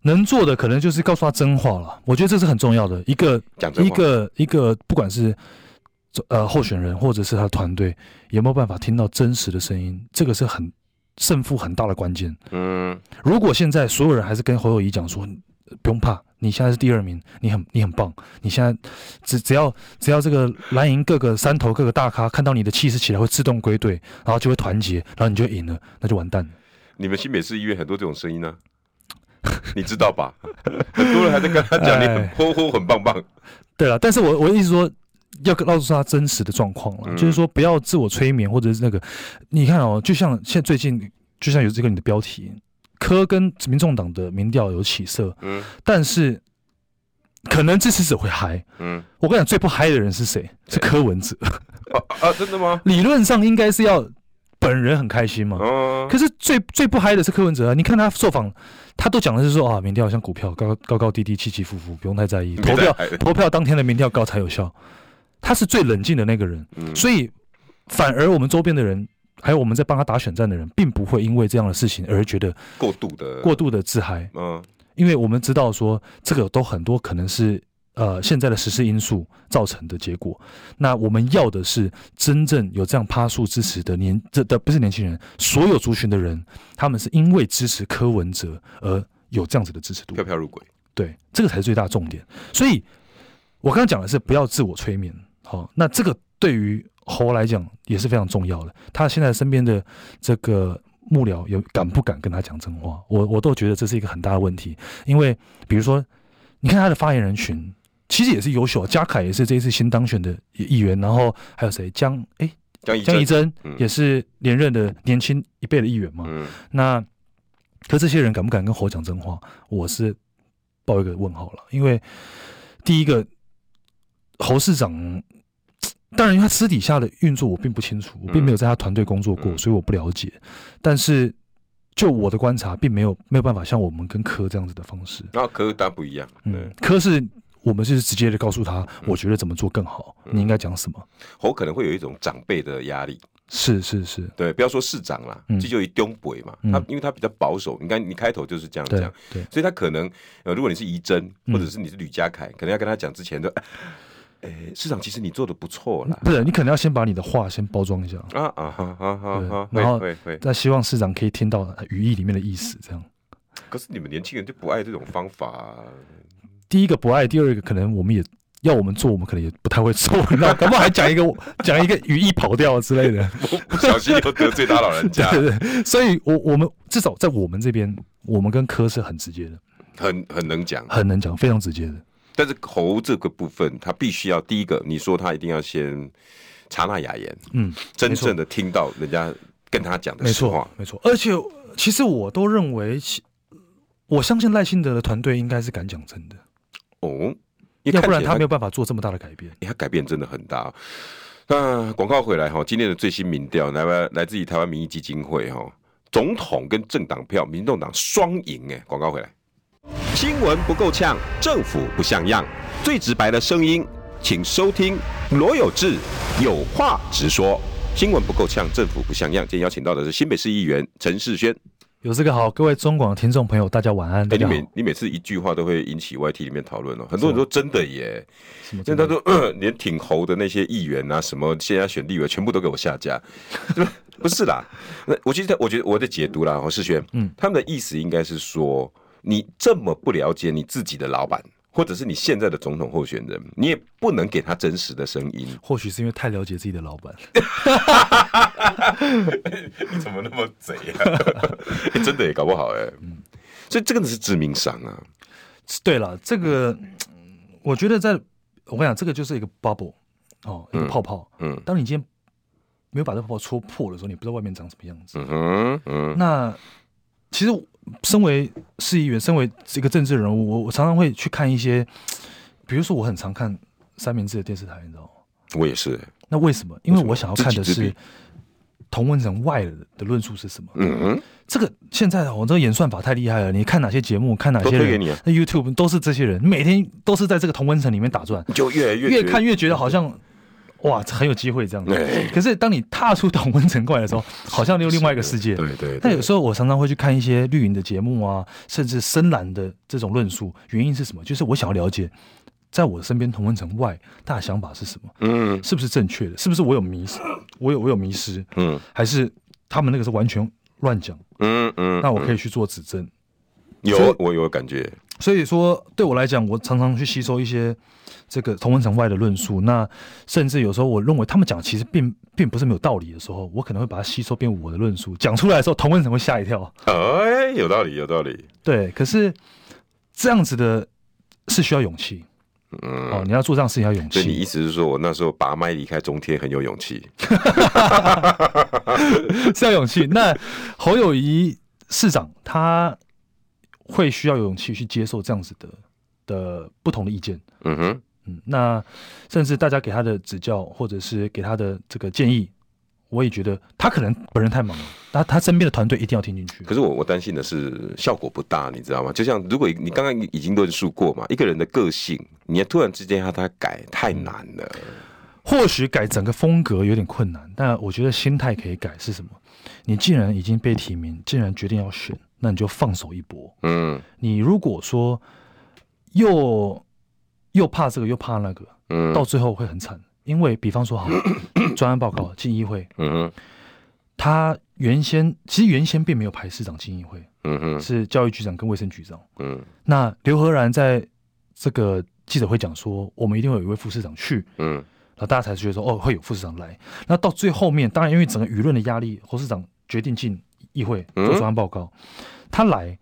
Speaker 2: 能做的可能就是告诉他真话了。我觉得这是很重要的一个一个一个，不管是呃候选人或者是他的团队，有没有办法听到真实的声音，这个是很胜负很大的关键。嗯，如果现在所有人还是跟侯友谊讲说，不用怕。你现在是第二名，你很你很棒。你现在只只要只要这个蓝营各个山头各个大咖看到你的气势起来，会自动归队，然后就会团结，然后你就赢了，那就完蛋了。
Speaker 1: 你们新北市医院很多这种声音呢、啊，你知道吧？很多人还在跟他讲你很呼呼很棒棒。
Speaker 2: 对了，但是我我意思说要告诉他真实的状况了，嗯、就是说不要自我催眠或者是那个，你看哦，就像现在最近，就像有这个你的标题。科跟民众党的民调有起色，嗯，但是可能支持者会嗨，嗯，我跟你讲，最不嗨的人是谁？是柯文哲
Speaker 1: 啊，啊，真的吗？
Speaker 2: 理论上应该是要本人很开心嘛，哦，可是最最不嗨的是柯文哲啊！你看他受访，他都讲的是说啊，民调像股票高高高低低起起伏伏，不用太在意，投票投票当天的民调高才有效，他是最冷静的那个人，嗯，所以反而我们周边的人。还有我们在帮他打选战的人，并不会因为这样的事情而觉得
Speaker 1: 过度的
Speaker 2: 过度的自嗨。嗯，因为我们知道说这个都很多可能是呃现在的时势因素造成的结果。那我们要的是真正有这样趴树支持的年这的不是年轻人，所有族群的人，他们是因为支持柯文哲而有这样子的支持度，
Speaker 1: 飘飘入轨。
Speaker 2: 对，这个才是最大的重点。所以我刚刚讲的是不要自我催眠。好，那这个对于。侯来讲也是非常重要的。他现在身边的这个幕僚有敢不敢跟他讲真话？我我都觉得这是一个很大的问题。因为比如说，你看他的发言人群，其实也是优秀。嘉凯也是这一次新当选的议员，然后还有谁？江哎，江江宜臻也是连任的年轻一辈的议员嘛。嗯、那可这些人敢不敢跟侯讲真话？我是抱一个问号了。因为第一个侯市长。当然，因为他私底下的运作我并不清楚，我并没有在他团队工作过，所以我不了解。但是就我的观察，并没有没有办法像我们跟柯这样子的方式。
Speaker 1: 那柯当然不一样，
Speaker 2: 嗯，柯是我们是直接的告诉他，我觉得怎么做更好，嗯、你应该讲什么。
Speaker 1: 我可能会有一种长辈的压力。
Speaker 2: 是是是，对，
Speaker 1: 不要说市长啦，这就一东北嘛，他因为他比较保守，你看你开头就是这样讲，对，所以他可能呃，如果你是仪珍，或者是你是吕家凯，可能要跟他讲之前的，哎，市长其实你做的不错啦，
Speaker 2: 不是，你可能要先把你的话先包装一下啊啊哈哈哈，然后那希望市长可以听到语义里面的意思，这样。
Speaker 1: 可是你们年轻人就不爱这种方法，
Speaker 2: 第一个不爱，第二个可能我们也。要我们做，我们可能也不太会做，那搞不好还讲一个 讲一个语义跑掉之类的，
Speaker 1: 不不小心又得罪他老人家。
Speaker 2: 对对，所以我我们至少在我们这边，我们跟科是很直接的，
Speaker 1: 很很能讲，
Speaker 2: 很能讲，非常直接的。
Speaker 1: 但是喉这个部分，他必须要第一个，你说他一定要先查那雅言，嗯，真正的听到人家跟他讲的没错，
Speaker 2: 没错。而且其实我都认为，我相信赖清德的团队应该是敢讲真的。哦。要不然他没有办法做这么大的改变。
Speaker 1: 他改变真的很大。那广告回来哈，今天的最新民调来来来自于台湾民意基金会哈，总统跟政党票，民众党双赢哎。广告回来，
Speaker 3: 新闻不够呛，政府不像样，最直白的声音，请收听罗有志有话直说。新闻不够呛，政府不像样。今天邀请到的是新北市议员陈世轩。
Speaker 2: 有这个好，各位中广听众朋友，大家晚安。
Speaker 1: 哎、欸，你每你每次一句话都会引起 YT 里面讨论哦，很多人说真的耶？现在他说 连挺侯的那些议员啊，什么现在选立委，全部都给我下架，不是啦。那我其实我觉得我的解读啦，黄世轩，嗯，他们的意思应该是说，你这么不了解你自己的老板。或者是你现在的总统候选人，你也不能给他真实的声音。
Speaker 2: 或许是因为太了解自己的老板。
Speaker 1: 你怎么那么贼啊？欸、真的也搞不好哎、欸。嗯，所以这个是致命伤啊。
Speaker 2: 对了，这个我觉得在，我跟你讲，这个就是一个 bubble 哦，一个泡泡。嗯。嗯，当你今天没有把这泡泡戳破的时候，你不知道外面长什么样子。嗯嗯。那其实。身为市议员，身为一个政治人物，我我常常会去看一些，比如说我很常看三明治的电视台，你知道吗？
Speaker 1: 我也是。
Speaker 2: 那为什么？因为我想要看的是同温层外的论述是什么。嗯嗯。这个现在我这个演算法太厉害了，你看哪些节目，看哪些人，那 YouTube 都是这些人，每天都是在这个同温层里面打转，
Speaker 1: 就越来越
Speaker 2: 越看越觉得好像。哇，很有机会这样子。可是当你踏出同温层过来的时候，好像又另外一个世界。对对。但有时候我常常会去看一些绿营的节目啊，甚至深蓝的这种论述，原因是什么？就是我想要了解，在我身边同温层外，大家想法是什么？嗯，是不是正确的？是不是我有迷失？我有我有迷失？嗯，还是他们那个是完全乱讲？嗯嗯。那我可以去做指正。
Speaker 1: 有，我有感觉。
Speaker 2: 所以说，对我来讲，我常常去吸收一些。这个同文层外的论述，那甚至有时候我认为他们讲其实并并不是没有道理的时候，我可能会把它吸收变我的论述，讲出来的时候同文层会吓一跳。
Speaker 1: 哎，有道理，有道理。
Speaker 2: 对，可是这样子的是需要勇气。嗯，哦，你要做这样事情要勇气。
Speaker 1: 所以你意思是说我那时候拔麦离开中天很有勇气？
Speaker 2: 是要勇气。那侯友宜市长他会需要有勇气去接受这样子的的不同的意见。嗯哼。嗯，那甚至大家给他的指教，或者是给他的这个建议，我也觉得他可能本人太忙了，他他身边的团队一定要听进去。
Speaker 1: 可是我我担心的是效果不大，你知道吗？就像如果你刚刚已经论述过嘛，一个人的个性，你要突然之间要他改太难了。
Speaker 2: 或许改整个风格有点困难，但我觉得心态可以改。是什么？你既然已经被提名，既然决定要选，那你就放手一搏。嗯，你如果说又。又怕这个又怕那个，嗯，到最后会很惨。因为比方说，好，专案报告进议会，嗯，他原先其实原先并没有排市长进议会，嗯哼，是教育局长跟卫生局长，嗯，那刘和然在这个记者会讲说，我们一定会有一位副市长去，嗯，然后大家才觉得说，哦，会有副市长来。那到最后面，当然因为整个舆论的压力，侯市长决定进议会做专案报告，他来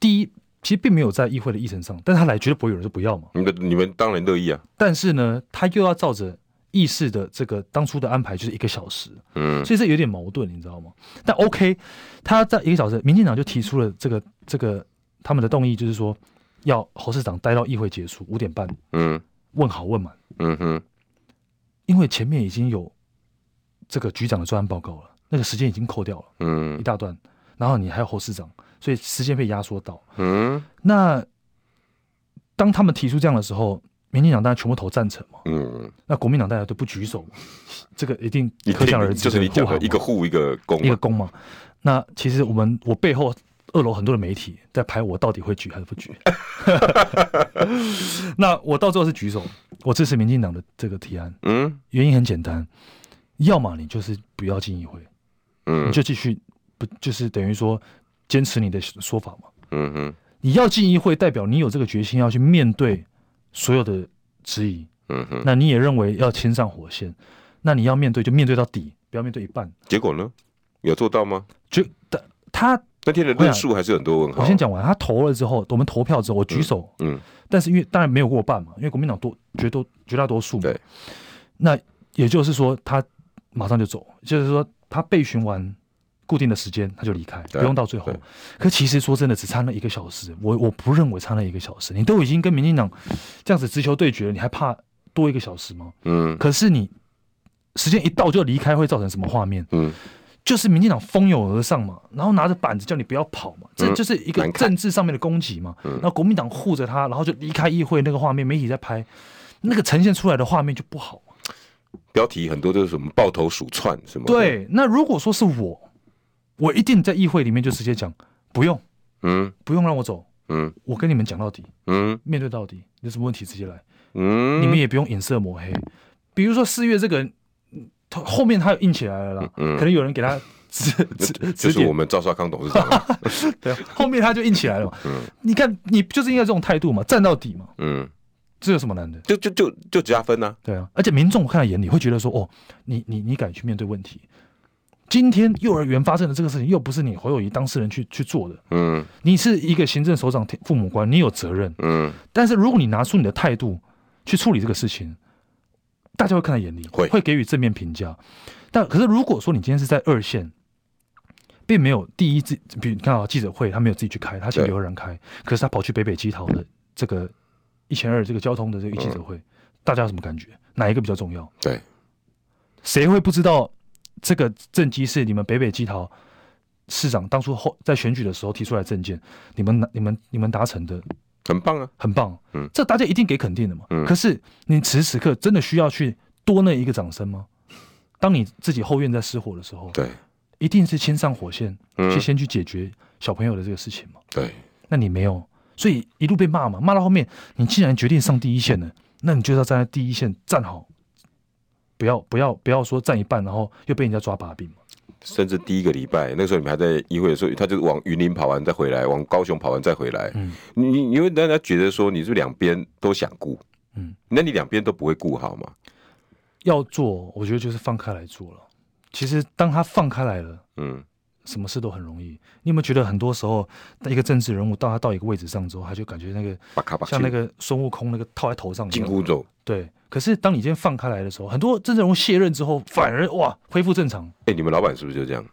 Speaker 2: 第一。其实并没有在议会的议程上，但他来绝对不会有人说不要嘛。
Speaker 1: 你们你们当然乐意啊。
Speaker 2: 但是呢，他又要照着议事的这个当初的安排，就是一个小时。嗯，所以这有点矛盾，你知道吗？但 OK，他在一个小时，民进党就提出了这个这个他们的动议，就是说要侯市长待到议会结束五点半。嗯，问好问满。嗯哼，因为前面已经有这个局长的专案报告了，那个时间已经扣掉了。嗯，一大段，然后你还有侯市长。所以时间被压缩到，嗯，那当他们提出这样的时候，民进党大家全部投赞成嘛。嗯，那国民党大家都不举手嘛，这个一定可想而知，
Speaker 1: 就是你讲的一个护一个攻，
Speaker 2: 一个攻嘛。那其实我们我背后二楼很多的媒体在拍我到底会举还是不举。那我到最后是举手，我支持民进党的这个提案。嗯，原因很简单，要么你就是不要进议会，嗯，你就继续不就是等于说坚持你的说法嘛。嗯哼。你要进议会，代表你有这个决心，要去面对所有的质疑。嗯哼，那你也认为要亲上火线，那你要面对就面对到底，不要面对一半。
Speaker 1: 结果呢？有做到吗？
Speaker 2: 就他
Speaker 1: 那天的论述还是很多问号。
Speaker 2: 我先讲完，他投了之后，我们投票之后，我举手。嗯，但是因为当然没有过半嘛，因为国民党多绝多绝大多数嘛。对。那也就是说，他马上就走，就是说他被询完。固定的时间他就离开，不用到最后。可其实说真的，只差那一个小时，我我不认为差那一个小时。你都已经跟民进党这样子直球对决了，你还怕多一个小时吗？嗯。可是你时间一到就离开，会造成什么画面？嗯，就是民进党蜂拥而上嘛，然后拿着板子叫你不要跑嘛，这就是一个政治上面的攻击嘛。嗯然后国民党护着他，然后就离开议会，那个画面媒体在拍，那个呈现出来的画面就不好。
Speaker 1: 标题很多都是什么抱头鼠窜什么？
Speaker 2: 对，那如果说是我。我一定在议会里面就直接讲，不用，嗯，不用让我走，嗯，我跟你们讲到底，嗯，面对到底，有什么问题直接来，嗯，你们也不用隐色抹黑，比如说四月这个人，他后面他又硬起来了啦，嗯，可能有人给他指 指指，
Speaker 1: 就是我们赵少康董事长，
Speaker 2: 对，后面他就硬起来了嘛，嗯，你看你就是应该这种态度嘛，站到底嘛，嗯，这有什么难的？
Speaker 1: 就就就就加分呢，
Speaker 2: 对啊，而且民众看在眼里会觉得说，哦，你你你敢去面对问题。今天幼儿园发生的这个事情，又不是你侯友谊当事人去去做的。嗯，你是一个行政首长、父母官，你有责任。嗯，但是如果你拿出你的态度去处理这个事情，大家会看在眼里，会会给予正面评价。但可是如果说你今天是在二线，并没有第一次，比如你看啊记者会，他没有自己去开，他请刘人开，可是他跑去北北基桃的这个一千二这个交通的这个记者会，嗯、大家有什么感觉？哪一个比较重要？
Speaker 1: 对，
Speaker 2: 谁会不知道？这个政绩是你们北北基桃市长当初后在选举的时候提出来政见，你们你们你们达成的
Speaker 1: 很棒啊，
Speaker 2: 很棒，嗯，这大家一定给肯定的嘛，嗯。可是你此时此刻真的需要去多那一个掌声吗？当你自己后院在失火的时候，
Speaker 1: 对，
Speaker 2: 一定是先上火线，去先去解决小朋友的这个事情嘛，
Speaker 1: 对。
Speaker 2: 那你没有，所以一路被骂嘛，骂到后面，你既然决定上第一线了，那你就要站在第一线站好。不要不要不要说占一半，然后又被人家抓把柄。
Speaker 1: 甚至第一个礼拜，那时候你们还在议会的时候，他就往云林跑完再回来，往高雄跑完再回来。嗯，你你会让人家觉得说你是两边都想顾，嗯，那你两边都不会顾好吗？
Speaker 2: 要做，我觉得就是放开来做了。其实当他放开来了，嗯。什么事都很容易。你有没有觉得很多时候，一个政治人物到他到一个位置上之后，他就感觉那个像那个孙悟空那个套在头上
Speaker 1: 紧箍咒。
Speaker 2: 对。可是当你今天放开来的时候，很多政治人物卸任之后，反而哇恢复正常。
Speaker 1: 哎，你们老板是不是就这样？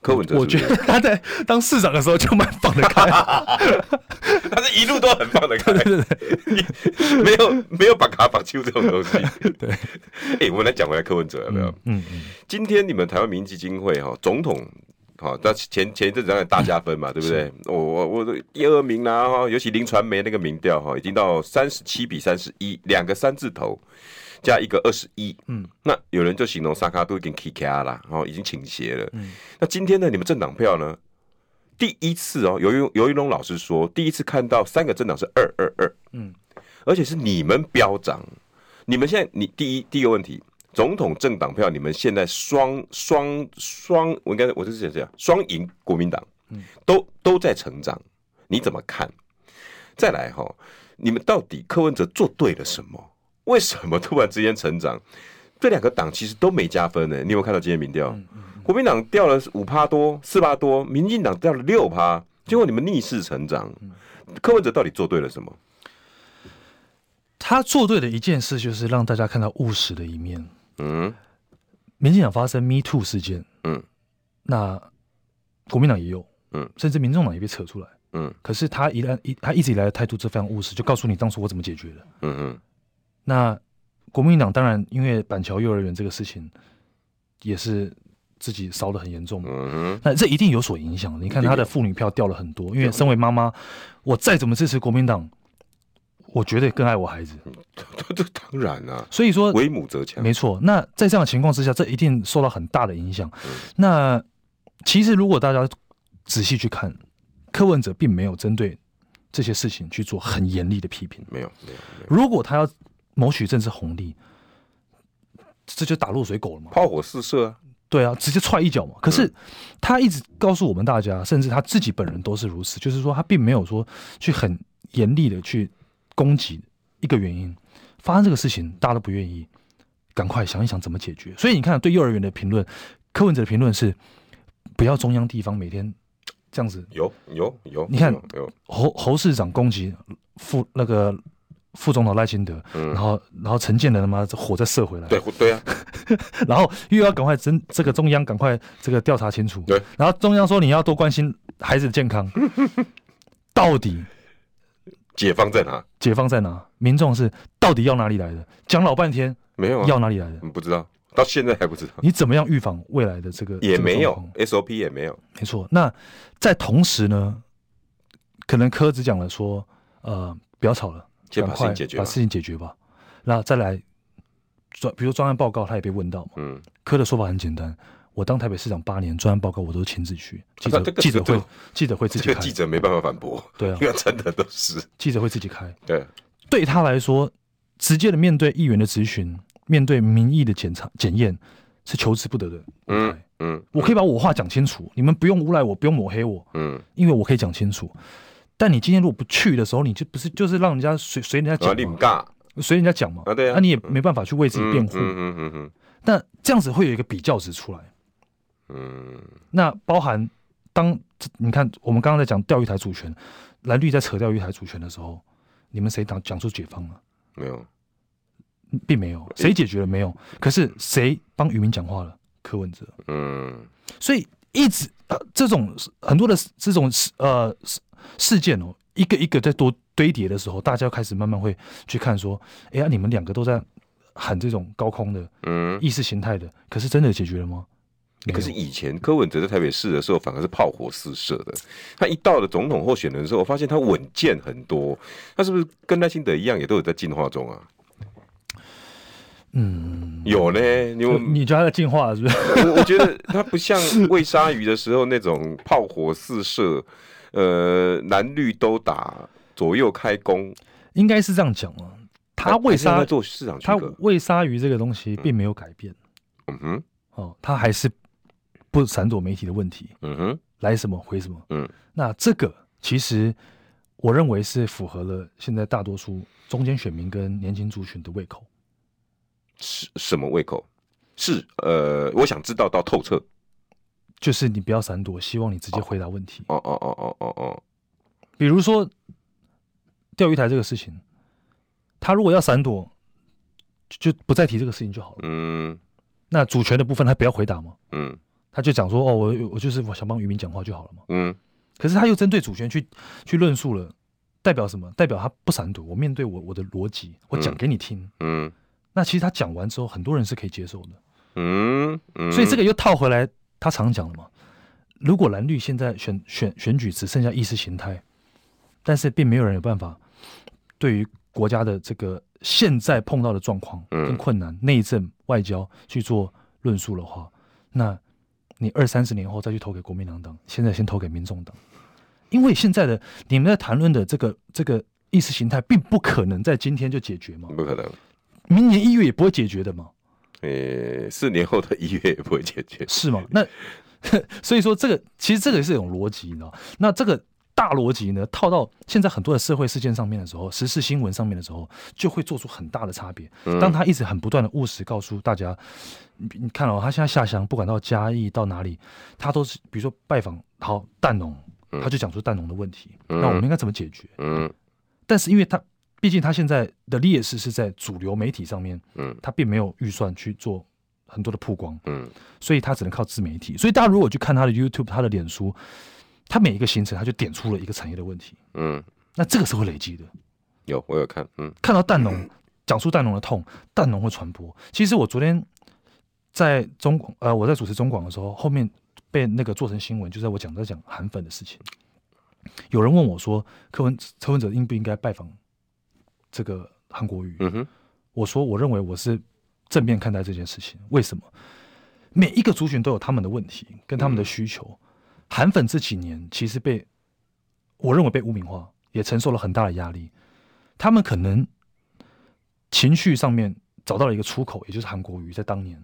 Speaker 1: 柯文哲，
Speaker 2: 我觉得他在当市长的时候就蛮放得开，
Speaker 1: 他是一路都很放得开，对对对，没有没有把卡绑住这种东西。对。哎，我们来讲回来柯文哲有没有？嗯嗯。今天你们台湾民意基金会哈总统。好，那前前一阵子让大加分嘛，对不对？我我我的第二名啦，哈，尤其林传媒那个民调哈，已经到三十七比三十一，两个三字头加一个二十一，嗯，那有人就形容萨卡都已经 K K 了，然后已经倾斜了。嗯，那今天呢，你们政党票呢？第一次哦，游游宜农老师说，第一次看到三个政党是二二二，嗯，而且是你们飙涨，你们现在你第一第一个问题。总统政党票，你们现在双双双，我应该我就是这样，双赢国民党，都都在成长，你怎么看？再来哈，你们到底柯文哲做对了什么？为什么突然之间成长？这两个党其实都没加分呢？你有没有看到今天民调？国民党掉了五趴多，四趴多，民进党掉了六趴，结果你们逆势成长，柯文哲到底做对了什么？
Speaker 2: 他做对的一件事就是让大家看到务实的一面。嗯，民进党发生 Me Too 事件，嗯，那国民党也有，嗯，甚至民众党也被扯出来，嗯，可是他一旦一他一直以来的态度是非常务实，就告诉你当初我怎么解决的，嗯嗯，那国民党当然因为板桥幼儿园这个事情也是自己烧的很严重，嗯嗯，那这一定有所影响。你看他的妇女票掉了很多，因为身为妈妈，我再怎么支持国民党。我绝对更爱我孩子。
Speaker 1: 这 这当然啊，
Speaker 2: 所以说
Speaker 1: 为母则强，
Speaker 2: 没错。那在这样的情况之下，这一定受到很大的影响。那其实如果大家仔细去看，柯文哲并没有针对这些事情去做很严厉的批评，
Speaker 1: 没有，没有。
Speaker 2: 如果他要谋取政治红利，这就打落水狗了嘛，
Speaker 1: 炮火四射啊。
Speaker 2: 对啊，直接踹一脚嘛。可是他一直告诉我们大家，甚至他自己本人都是如此，就是说他并没有说去很严厉的去攻击一个原因。发生这个事情，大家都不愿意，赶快想一想怎么解决。所以你看，对幼儿园的评论，柯文哲的评论是不要中央地方每天这样子。
Speaker 1: 有有有，
Speaker 2: 你看侯侯市长攻击副那个。副总统赖清德，然后然后陈建仁他妈火再射回来，
Speaker 1: 对对啊，
Speaker 2: 然后又要赶快真这个中央赶快这个调查清楚，
Speaker 1: 对，
Speaker 2: 然后中央说你要多关心孩子的健康，到底
Speaker 1: 解放在哪？
Speaker 2: 解放在哪？民众是到底要哪里来的？讲老半天
Speaker 1: 没有
Speaker 2: 要哪里来的？
Speaker 1: 不知道，到现在还不知道。
Speaker 2: 你怎么样预防未来的这个
Speaker 1: 也没有 SOP 也没有，
Speaker 2: 没错。那在同时呢，可能科只讲了说，呃，不要吵了。
Speaker 1: 先把事情解决，
Speaker 2: 把事情解决吧。然后再来专，比如专案报告，他也被问到嘛。
Speaker 1: 嗯，
Speaker 2: 科的说法很简单，我当台北市长八年，专案报告我都亲自去。记者记者会记者会自己开，
Speaker 1: 记者没办法反驳。
Speaker 2: 对啊，
Speaker 1: 因为真的都是
Speaker 2: 记者会自己开。
Speaker 1: 对，
Speaker 2: 对他来说，直接的面对议员的质询，面对民意的检查检验，是求之不得的。
Speaker 1: 嗯嗯，
Speaker 2: 我可以把我话讲清楚，你们不用诬赖我，不用抹黑我。
Speaker 1: 嗯，
Speaker 2: 因为我可以讲清楚。但你今天如果不去的时候，你就不是就是让人家随随人家讲嘛？随人家讲嘛？
Speaker 1: 啊，对啊，
Speaker 2: 那你也没办法去为自己辩护。
Speaker 1: 嗯嗯嗯嗯。
Speaker 2: 但这样子会有一个比较值出来。
Speaker 1: 嗯。
Speaker 2: 那包含当你看我们刚刚在讲钓鱼台主权，蓝绿在扯钓鱼台主权的时候，你们谁讲讲出解放了？
Speaker 1: 没有，
Speaker 2: 并没有。谁解决了？没有。可是谁帮渔民讲话了？柯文哲。
Speaker 1: 嗯。
Speaker 2: 所以一直呃，这种很多的这种呃。事件哦，一个一个在多堆叠的时候，大家开始慢慢会去看说，哎呀，你们两个都在喊这种高空的，嗯，意识形态的，可是真的解决了吗？
Speaker 1: 可是以前柯文哲在台北市的时候，反而是炮火四射的。他一到了总统候选人的时候，我发现他稳健很多。他是不是跟赖清德一样，也都有在进化中啊？
Speaker 2: 嗯，
Speaker 1: 有呢。你
Speaker 2: 你觉得他在进化是不是？
Speaker 1: 我我觉得他不像喂鲨鱼的时候那种炮火四射。呃，蓝绿都打，左右开弓，应该是这样讲啊。
Speaker 2: 他为啥
Speaker 1: 做市场？
Speaker 2: 他喂鲨鱼这个东西并没有改变。
Speaker 1: 嗯哼，
Speaker 2: 哦，他还是不闪躲媒体的问题。
Speaker 1: 嗯哼，
Speaker 2: 来什么回什么。
Speaker 1: 嗯，
Speaker 2: 那这个其实我认为是符合了现在大多数中间选民跟年轻族群的胃口。
Speaker 1: 是什么胃口？是呃，我想知道到透彻。
Speaker 2: 就是你不要闪躲，希望你直接回答问题。
Speaker 1: 哦哦哦哦哦哦，
Speaker 2: 比如说钓鱼台这个事情，他如果要闪躲，就不再提这个事情就好了。
Speaker 1: 嗯，
Speaker 2: 那主权的部分他不要回答吗。
Speaker 1: 嗯，
Speaker 2: 他就讲说哦，我我就是我想帮渔民讲话就好了嘛。
Speaker 1: 嗯，
Speaker 2: 可是他又针对主权去去论述了，代表什么？代表他不闪躲，我面对我我的逻辑，我讲给你听。
Speaker 1: 嗯，
Speaker 2: 那其实他讲完之后，很多人是可以接受的。
Speaker 1: 嗯，嗯
Speaker 2: 所以这个又套回来。他常讲了嘛，如果蓝绿现在选选选举只剩下意识形态，但是并没有人有办法对于国家的这个现在碰到的状况跟困难、内政外交去做论述的话，那你二三十年后再去投给国民党党，现在先投给民众党，因为现在的你们在谈论的这个这个意识形态，并不可能在今天就解决嘛，
Speaker 1: 不可能，
Speaker 2: 明年一月也不会解决的嘛。
Speaker 1: 呃、欸，四年后的一月也不会解决，
Speaker 2: 是吗？那 所以说，这个其实这个也是一种逻辑，你知道？那这个大逻辑呢，套到现在很多的社会事件上面的时候，时事新闻上面的时候，就会做出很大的差别。当他一直很不断的务实告诉大家，你你看哦，他现在下乡，不管到嘉义到哪里，他都是比如说拜访好蛋农，他就讲出蛋农的问题，那我们应该怎么解决？
Speaker 1: 嗯，
Speaker 2: 但是因为他。毕竟他现在的劣势是在主流媒体上面，
Speaker 1: 嗯，
Speaker 2: 他并没有预算去做很多的曝光，
Speaker 1: 嗯，
Speaker 2: 所以他只能靠自媒体。所以大家如果去看他的 YouTube、他的脸书，他每一个行程他就点出了一个产业的问题，
Speaker 1: 嗯，
Speaker 2: 那这个是会累积的。
Speaker 1: 有，我有看，嗯，
Speaker 2: 看到蛋农讲述蛋农的痛，蛋农会传播。其实我昨天在中广，呃，我在主持中广的时候，后面被那个做成新闻，就在我讲在讲韩粉的事情。有人问我说，柯文柯文哲应不应该拜访？这个韩国瑜。
Speaker 1: 嗯哼，
Speaker 2: 我说我认为我是正面看待这件事情。为什么？每一个族群都有他们的问题跟他们的需求。韩粉这几年其实被我认为被污名化，也承受了很大的压力。他们可能情绪上面找到了一个出口，也就是韩国瑜在当年，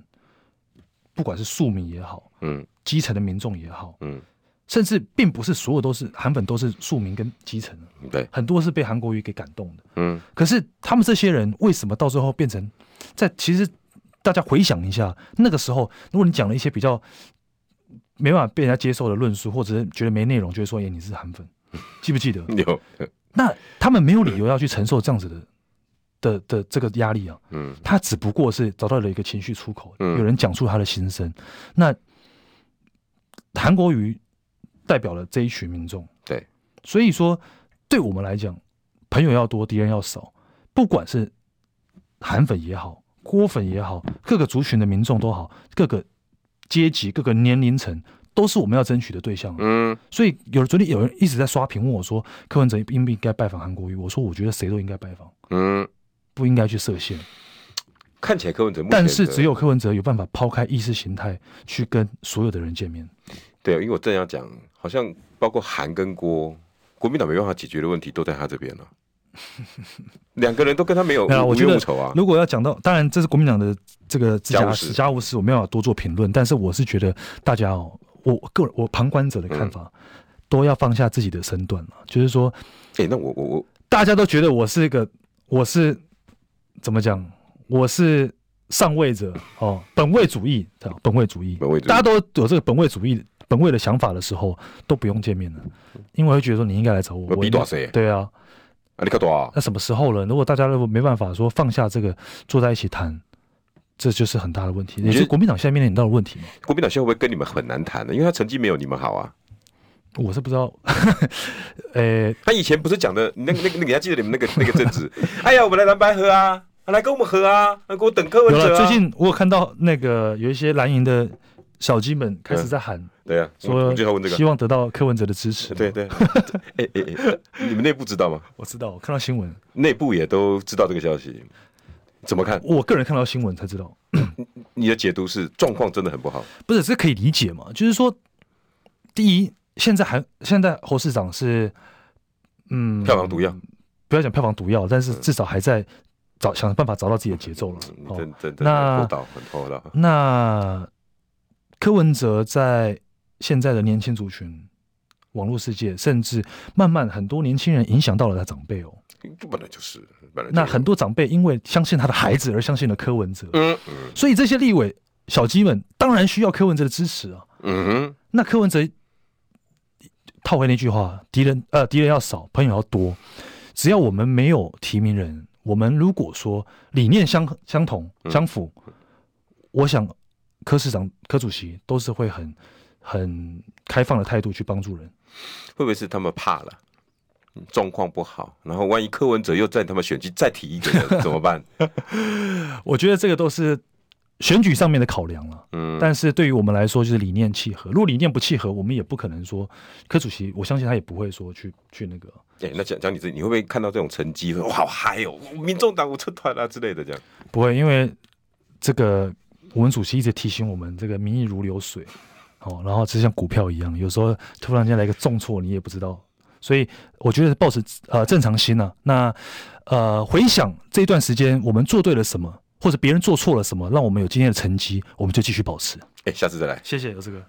Speaker 2: 不管是庶民也好，
Speaker 1: 嗯，
Speaker 2: 基层的民众也好，
Speaker 1: 嗯。
Speaker 2: 甚至并不是所有都是韩粉，都是庶民跟基层，
Speaker 1: 对，
Speaker 2: 很多是被韩国瑜给感动的，
Speaker 1: 嗯。
Speaker 2: 可是他们这些人为什么到最后变成在？其实大家回想一下，那个时候，如果你讲了一些比较没办法被人家接受的论述，或者是觉得没内容，就会说：“哎，你是韩粉。”记不记得？
Speaker 1: 有。
Speaker 2: 那他们没有理由要去承受这样子的的的这个压力啊。
Speaker 1: 嗯。
Speaker 2: 他只不过是找到了一个情绪出口，
Speaker 1: 嗯，
Speaker 2: 有人讲出他的心声。那韩国瑜。代表了这一群民众，
Speaker 1: 对，
Speaker 2: 所以说，对我们来讲，朋友要多，敌人要少。不管是韩粉也好，郭粉也好，各个族群的民众都好，各个阶级、各个年龄层，都是我们要争取的对象。
Speaker 1: 嗯，
Speaker 2: 所以有昨天有人一直在刷屏问我说，柯文哲应不应该拜访韩国瑜？我说，我觉得谁都应该拜访，
Speaker 1: 嗯，
Speaker 2: 不应该去设限。
Speaker 1: 看起来柯文哲，
Speaker 2: 但是只有柯文哲有办法抛开意识形态，去跟所有的人见面。
Speaker 1: 对，因为我正要讲。好像包括韩跟郭，国民党没办法解决的问题都在他这边了。两个人都跟他没有无冤无仇啊。
Speaker 2: 如果要讲到，当然这是国民党的这个家务事，家务
Speaker 1: 事
Speaker 2: 我没有多做评论。但是我是觉得大家哦，我个人我旁观者的看法，嗯、都要放下自己的身段了。就是说，
Speaker 1: 哎、欸，那我我我，
Speaker 2: 大家都觉得我是一个，我是怎么讲？我是上位者哦，本位主义，本位主义，
Speaker 1: 本位主义，
Speaker 2: 大家都有这个本位主义。本位的想法的时候都不用见面了，因为会觉得说你应该来找我。
Speaker 1: 我比多谁？
Speaker 2: 对啊，
Speaker 1: 啊你可多啊？
Speaker 2: 那什么时候了？如果大家都没办法说放下这个坐在一起谈，这就是很大的问题。你觉得国民党现在面临很大的问题吗？
Speaker 1: 国民党现在会不会跟你们很难谈呢？因为他成绩没有你们好啊。
Speaker 2: 我是不知道。呃、欸，
Speaker 1: 他以前不是讲的那个那个，你还记得你们那个那个政治？哎呀，我们来蓝白合啊，来跟我们合啊，来给我等柯文哲、啊。
Speaker 2: 最近我有看到那个有一些蓝营的。小鸡们开始在喊，
Speaker 1: 嗯、对啊，
Speaker 2: 说希望得到柯文哲的支持。
Speaker 1: 对对，哎哎哎，你们内部知道吗？
Speaker 2: 我知道，我看到新闻，
Speaker 1: 内部也都知道这个消息。怎么看？
Speaker 2: 我个人看到新闻才知道。
Speaker 1: 你的解读是状况真的很不好？
Speaker 2: 不是，这可以理解嘛？就是说，第一，现在还现在侯市长是，嗯，
Speaker 1: 票房毒药，
Speaker 2: 不要讲票房毒药，但是至少还在找想办法找到自己的节奏了。
Speaker 1: 嗯、真真
Speaker 2: 的那
Speaker 1: 很厚道，
Speaker 2: 那。柯文哲在现在的年轻族群、网络世界，甚至慢慢很多年轻人影响到了他长辈哦。
Speaker 1: 本来就是，本来就是。
Speaker 2: 那很多长辈因为相信他的孩子而相信了柯文哲。
Speaker 1: 嗯嗯。
Speaker 2: 所以这些立委小鸡们当然需要柯文哲的支持啊。
Speaker 1: 嗯哼。
Speaker 2: 那柯文哲套回那句话：敌人呃，敌人要少，朋友要多。只要我们没有提名人，我们如果说理念相相同相符，嗯、我想。柯市长、柯主席都是会很很开放的态度去帮助人，
Speaker 1: 会不会是他们怕了，状况不好，然后万一柯文哲又在他们选举再提一个人怎么办？
Speaker 2: 我觉得这个都是选举上面的考量了。
Speaker 1: 嗯，
Speaker 2: 但是对于我们来说，就是理念契合。如果理念不契合，我们也不可能说柯主席，我相信他也不会说去去那个。
Speaker 1: 哎、欸，那讲讲你自己，你会不会看到这种成绩，哇，好嗨哦，民众党我出团啊之类的这样？
Speaker 2: 不会，因为这个。我们主席一直提醒我们，这个民意如流水，哦，然后就像股票一样，有时候突然间来一个重挫，你也不知道。所以我觉得保持呃正常心呢、啊，那呃回想这一段时间我们做对了什么，或者别人做错了什么，让我们有今天的成绩，我们就继续保持。
Speaker 1: 哎，下次再来，
Speaker 2: 谢谢有这个。